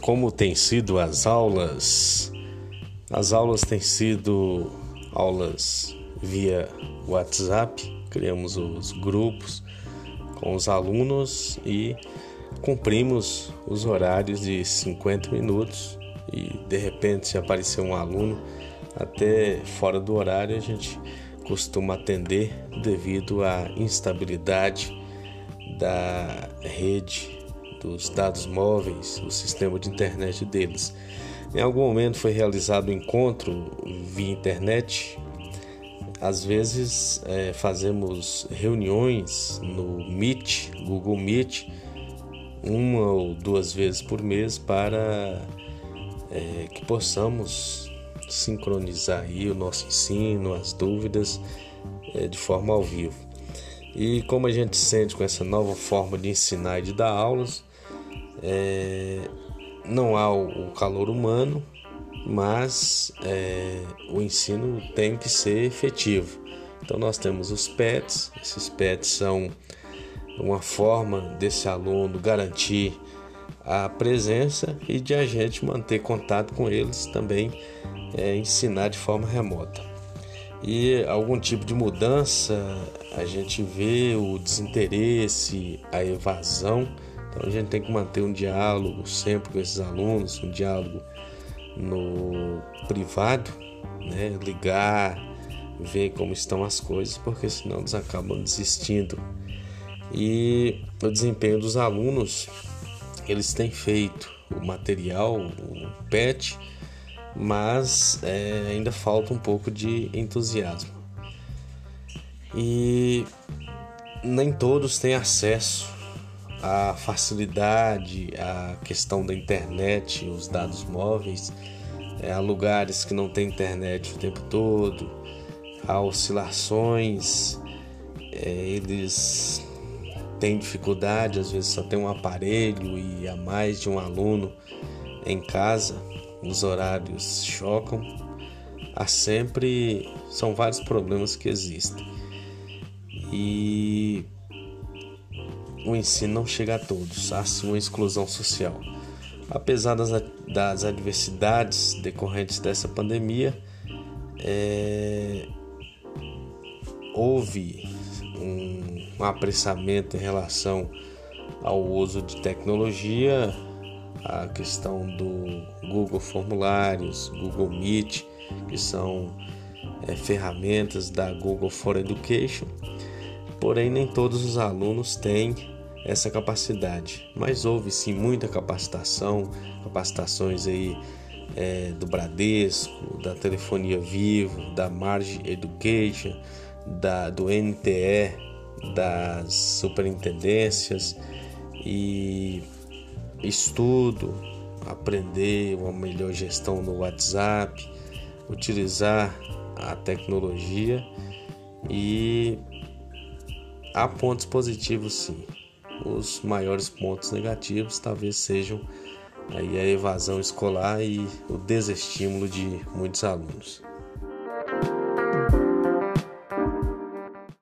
como tem sido as aulas? As aulas têm sido aulas via WhatsApp, criamos os grupos com os alunos e cumprimos os horários de 50 minutos e de repente se aparecer um aluno até fora do horário a gente costuma atender devido à instabilidade da rede dos dados móveis, o sistema de internet deles. Em algum momento foi realizado um encontro via internet. Às vezes é, fazemos reuniões no Meet, Google Meet, uma ou duas vezes por mês para é, que possamos sincronizar aí o nosso ensino, as dúvidas é, de forma ao vivo. E como a gente sente com essa nova forma de ensinar e de dar aulas, é, não há o, calor humano, mas é, o ensino tem que ser efetivo. Então nós temos os PETs, esses PETs são uma forma desse aluno garantir a presença e de a gente manter contato com eles também é, ensinar de forma remota. E algum tipo de mudança, a gente vê o desinteresse, a evasão então a gente tem que manter um diálogo sempre com esses alunos, um diálogo no privado, né? ligar, ver como estão as coisas, porque senão eles acabam desistindo. E o desempenho dos alunos, eles têm feito o material, o PET, mas é, ainda falta um pouco de entusiasmo. E nem todos têm acesso a facilidade, a questão da internet, os dados móveis, é, há lugares que não tem internet o tempo todo, há oscilações, é, eles têm dificuldade, às vezes só tem um aparelho e há mais de um aluno em casa, os horários chocam, há sempre são vários problemas que existem. E o ensino não chega a todos, há sim uma exclusão social. Apesar das, das adversidades decorrentes dessa pandemia, é, houve um, um apressamento em relação ao uso de tecnologia, a questão do Google Formulários, Google Meet, que são é, ferramentas da Google for Education porém nem todos os alunos têm essa capacidade. Mas houve sim muita capacitação, capacitações aí é, do Bradesco, da Telefonia Vivo, da Marge Education, da, do NTE, das superintendências e estudo, aprender uma melhor gestão no WhatsApp, utilizar a tecnologia e Há pontos positivos sim. Os maiores pontos negativos talvez sejam aí a evasão escolar e o desestímulo de muitos alunos.